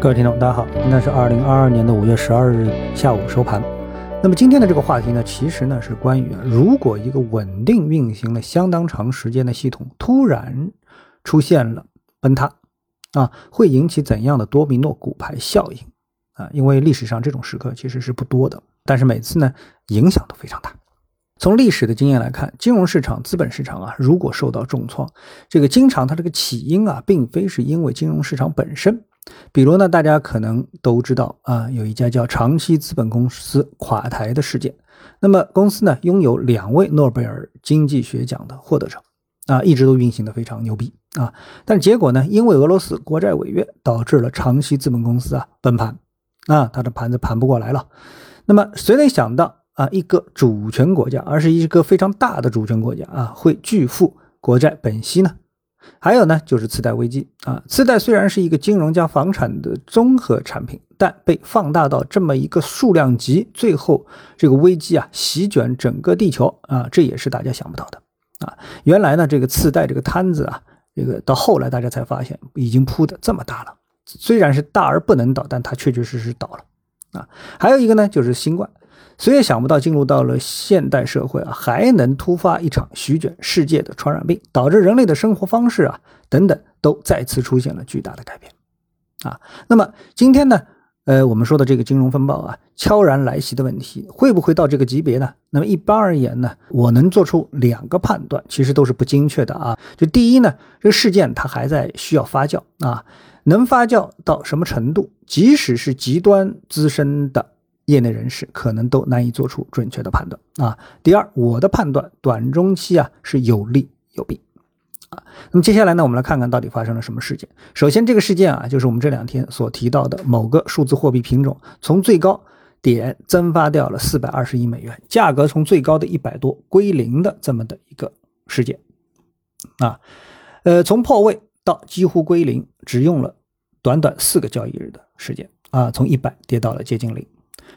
各位听众，大家好，那是二零二二年的五月十二日下午收盘。那么今天的这个话题呢，其实呢是关于，如果一个稳定运行了相当长时间的系统突然出现了崩塌，啊，会引起怎样的多米诺骨牌效应啊？因为历史上这种时刻其实是不多的，但是每次呢影响都非常大。从历史的经验来看，金融市场、资本市场啊，如果受到重创，这个经常它这个起因啊，并非是因为金融市场本身。比如呢，大家可能都知道啊，有一家叫长期资本公司垮台的事件。那么公司呢，拥有两位诺贝尔经济学奖的获得者，啊，一直都运行的非常牛逼啊。但结果呢，因为俄罗斯国债违约，导致了长期资本公司啊崩盘，啊，它的盘子盘不过来了。那么谁能想到啊，一个主权国家，而是一个非常大的主权国家啊，会拒付国债本息呢？还有呢，就是次贷危机啊。次贷虽然是一个金融加房产的综合产品，但被放大到这么一个数量级，最后这个危机啊席卷整个地球啊，这也是大家想不到的啊。原来呢，这个次贷这个摊子啊，这个到后来大家才发现已经铺的这么大了。虽然是大而不能倒，但它确确实实倒了啊。还有一个呢，就是新冠。谁也想不到，进入到了现代社会啊，还能突发一场席卷世界的传染病，导致人类的生活方式啊等等都再次出现了巨大的改变啊。那么今天呢，呃，我们说的这个金融风暴啊，悄然来袭的问题，会不会到这个级别呢？那么一般而言呢，我能做出两个判断，其实都是不精确的啊。就第一呢，这个事件它还在需要发酵啊，能发酵到什么程度？即使是极端资深的。业内人士可能都难以做出准确的判断啊。第二，我的判断短中期啊是有利有弊啊。那么接下来呢，我们来看看到底发生了什么事件。首先，这个事件啊，就是我们这两天所提到的某个数字货币品种从最高点蒸发掉了四百二十亿美元，价格从最高的一百多归零的这么的一个事件啊。呃，从破位到几乎归零，只用了短短四个交易日的时间啊，从一百跌到了接近零。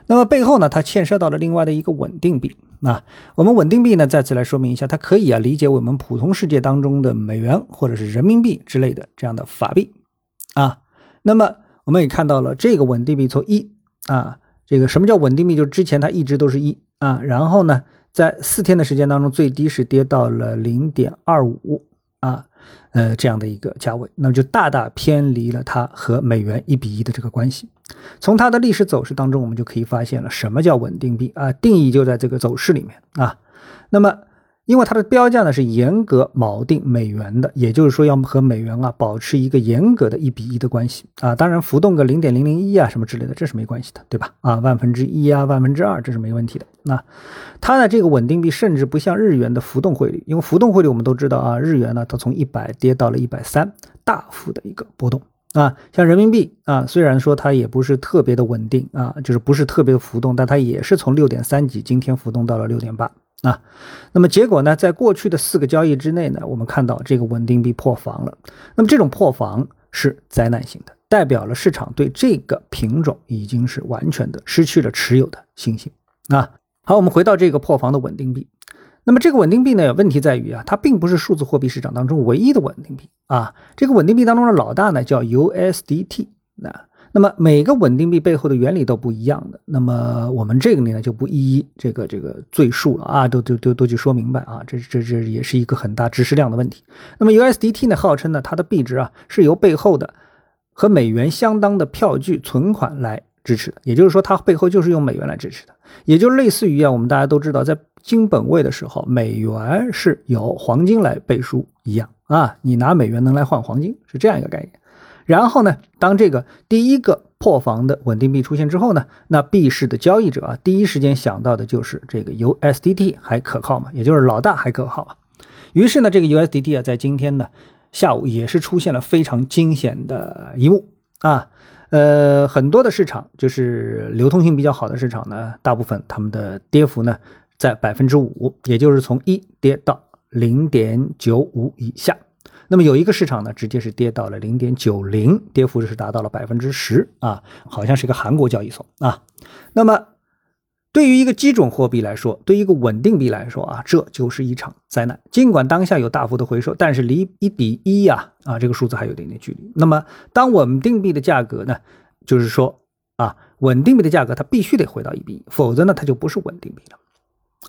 那么背后呢，它牵涉到了另外的一个稳定币啊。我们稳定币呢，再次来说明一下，它可以啊理解我们普通世界当中的美元或者是人民币之类的这样的法币啊。那么我们也看到了这个稳定币从一啊，这个什么叫稳定币？就是之前它一直都是一啊，然后呢，在四天的时间当中，最低是跌到了零点二五啊。呃，这样的一个价位，那么就大大偏离了它和美元一比一的这个关系。从它的历史走势当中，我们就可以发现了什么叫稳定币啊？定义就在这个走势里面啊。那么。因为它的标价呢是严格锚定美元的，也就是说要和美元啊保持一个严格的一比一的关系啊，当然浮动个零点零零一啊什么之类的，这是没关系的，对吧？啊，万分之一啊，万分之二，这是没问题的。那它的这个稳定币甚至不像日元的浮动汇率，因为浮动汇率我们都知道啊，日元呢它从一百跌到了一百三，大幅的一个波动啊。像人民币啊，虽然说它也不是特别的稳定啊，就是不是特别的浮动，但它也是从六点三几今天浮动到了六点八。啊，那么结果呢？在过去的四个交易之内呢，我们看到这个稳定币破防了。那么这种破防是灾难性的，代表了市场对这个品种已经是完全的失去了持有的信心。啊，好，我们回到这个破防的稳定币。那么这个稳定币呢，问题在于啊，它并不是数字货币市场当中唯一的稳定币啊。这个稳定币当中的老大呢，叫 USDT。那那么每个稳定币背后的原理都不一样的，那么我们这个呢就不一一这个这个赘述了啊，都都都都去说明白啊，这这这也是一个很大知识量的问题。那么 USDT 呢，号称呢它的币值啊是由背后的和美元相当的票据存款来支持的，也就是说它背后就是用美元来支持的，也就类似于啊我们大家都知道在金本位的时候，美元是由黄金来背书一样啊，你拿美元能来换黄金是这样一个概念。然后呢，当这个第一个破防的稳定币出现之后呢，那币市的交易者啊，第一时间想到的就是这个 USDT 还可靠吗？也就是老大还可靠啊。于是呢，这个 USDT 啊，在今天呢下午也是出现了非常惊险的一幕啊。呃，很多的市场就是流通性比较好的市场呢，大部分他们的跌幅呢在百分之五，也就是从一跌到零点九五以下。那么有一个市场呢，直接是跌到了零点九零，跌幅是达到了百分之十啊，好像是一个韩国交易所啊。那么对于一个基准货币来说，对于一个稳定币来说啊，这就是一场灾难。尽管当下有大幅的回收，但是离一比一呀啊这个数字还有点点距离。那么当稳定币的价格呢就是说啊，稳定币的价格它必须得回到一比一，否则呢它就不是稳定币了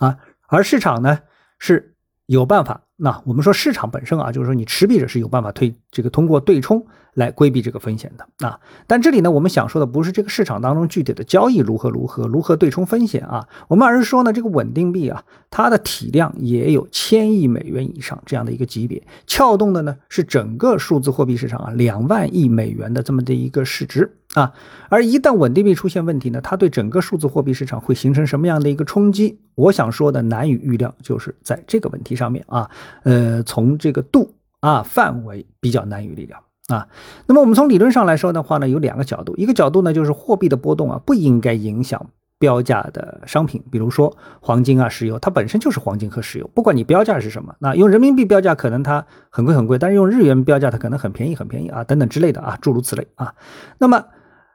啊。而市场呢是有办法，那我们说市场本身啊，就是说你持币者是有办法推这个通过对冲。来规避这个风险的啊，但这里呢，我们想说的不是这个市场当中具体的交易如何如何如何对冲风险啊，我们而是说呢，这个稳定币啊，它的体量也有千亿美元以上这样的一个级别，撬动的呢是整个数字货币市场啊两万亿美元的这么的一个市值啊，而一旦稳定币出现问题呢，它对整个数字货币市场会形成什么样的一个冲击？我想说的难以预料，就是在这个问题上面啊，呃，从这个度啊范围比较难于力量。啊，那么我们从理论上来说的话呢，有两个角度，一个角度呢就是货币的波动啊不应该影响标价的商品，比如说黄金啊、石油，它本身就是黄金和石油，不管你标价是什么，那用人民币标价可能它很贵很贵，但是用日元标价它可能很便宜很便宜啊，等等之类的啊，诸如此类啊。那么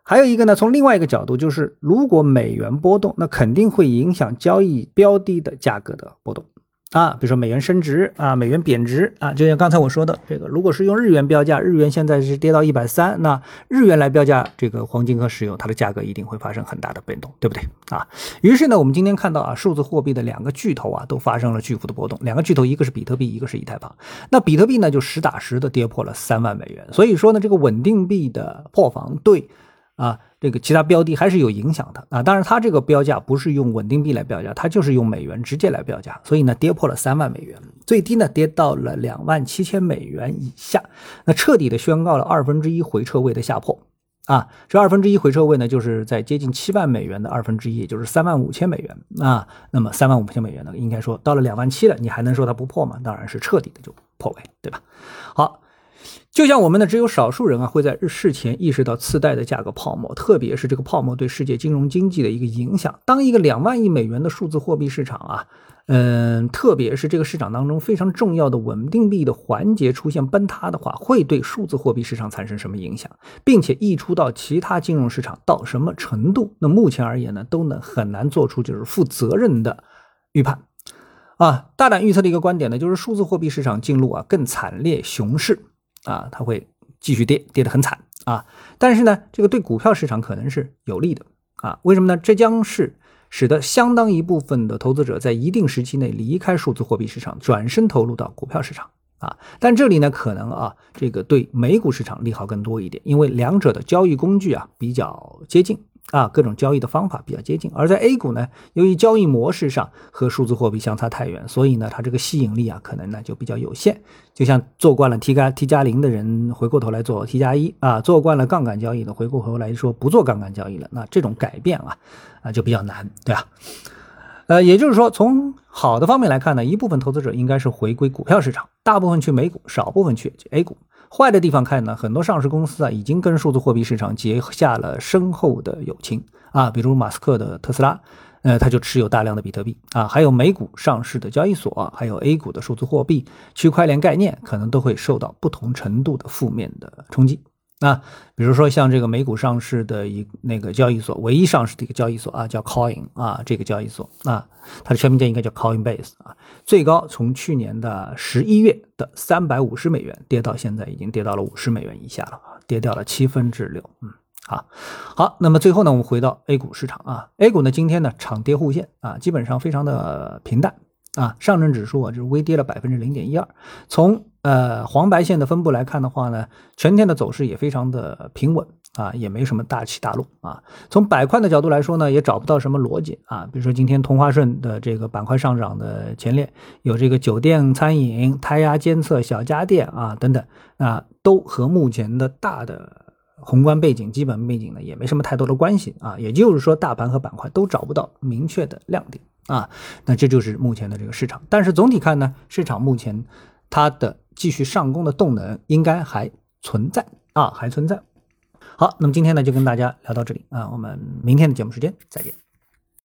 还有一个呢，从另外一个角度就是，如果美元波动，那肯定会影响交易标的的价格的波动。啊，比如说美元升值啊，美元贬值啊，就像刚才我说的这个，如果是用日元标价，日元现在是跌到一百三，那日元来标价这个黄金和石油，它的价格一定会发生很大的变动，对不对啊？于是呢，我们今天看到啊，数字货币的两个巨头啊，都发生了巨幅的波动。两个巨头，一个是比特币，一个是以太坊。那比特币呢，就实打实的跌破了三万美元。所以说呢，这个稳定币的破防对。啊，这个其他标的还是有影响的啊。当然，它这个标价不是用稳定币来标价，它就是用美元直接来标价，所以呢，跌破了三万美元，最低呢跌到了两万七千美元以下，那彻底的宣告了二分之一回撤位的下破。啊，这二分之一回撤位呢，就是在接近七万美元的二分之一，也就是三万五千美元啊。那么三万五千美元呢，应该说到了两万七了，你还能说它不破吗？当然是彻底的就破位，对吧？好。就像我们呢，只有少数人啊会在事前意识到次贷的价格泡沫，特别是这个泡沫对世界金融经济的一个影响。当一个两万亿美元的数字货币市场啊，嗯，特别是这个市场当中非常重要的稳定币的环节出现崩塌的话，会对数字货币市场产生什么影响，并且溢出到其他金融市场到什么程度？那目前而言呢，都能很难做出就是负责任的预判。啊，大胆预测的一个观点呢，就是数字货币市场进入啊更惨烈熊市。啊，它会继续跌，跌得很惨啊！但是呢，这个对股票市场可能是有利的啊？为什么呢？这将是使得相当一部分的投资者在一定时期内离开数字货币市场，转身投入到股票市场啊！但这里呢，可能啊，这个对美股市场利好更多一点，因为两者的交易工具啊比较接近。啊，各种交易的方法比较接近，而在 A 股呢，由于交易模式上和数字货币相差太远，所以呢，它这个吸引力啊，可能呢就比较有限。就像做惯了 T 加 T 加零的人，回过头来做 T 加一啊，做惯了杠杆交易的，回过头来说不做杠杆交易了，那这种改变啊，啊就比较难，对吧？呃，也就是说，从好的方面来看呢，一部分投资者应该是回归股票市场，大部分去美股，少部分去 A 股。坏的地方看呢，很多上市公司啊，已经跟数字货币市场结下了深厚的友情啊，比如马斯克的特斯拉，呃，他就持有大量的比特币啊，还有美股上市的交易所，还有 A 股的数字货币、区块链概念，可能都会受到不同程度的负面的冲击。那比如说像这个美股上市的一那个交易所，唯一上市的一个交易所啊，叫 Coin 啊，这个交易所。啊，它的全名叫应该叫 Coinbase 啊，最高从去年的十一月的三百五十美元跌到现在已经跌到了五十美元以下了，跌掉了七分之六。嗯，好，好，那么最后呢，我们回到 A 股市场啊，A 股呢今天呢长跌互现啊，基本上非常的平淡啊，上证指数啊就是微跌了百分之零点一二，从呃，黄白线的分布来看的话呢，全天的走势也非常的平稳啊，也没什么大起大落啊。从板块的角度来说呢，也找不到什么逻辑啊。比如说今天同花顺的这个板块上涨的前列有这个酒店、餐饮、胎压监测、小家电啊等等啊，都和目前的大的宏观背景、基本背景呢也没什么太多的关系啊。也就是说，大盘和板块都找不到明确的亮点啊。那这就是目前的这个市场。但是总体看呢，市场目前它的。继续上攻的动能应该还存在啊，还存在。好，那么今天呢就跟大家聊到这里啊，我们明天的节目时间再见。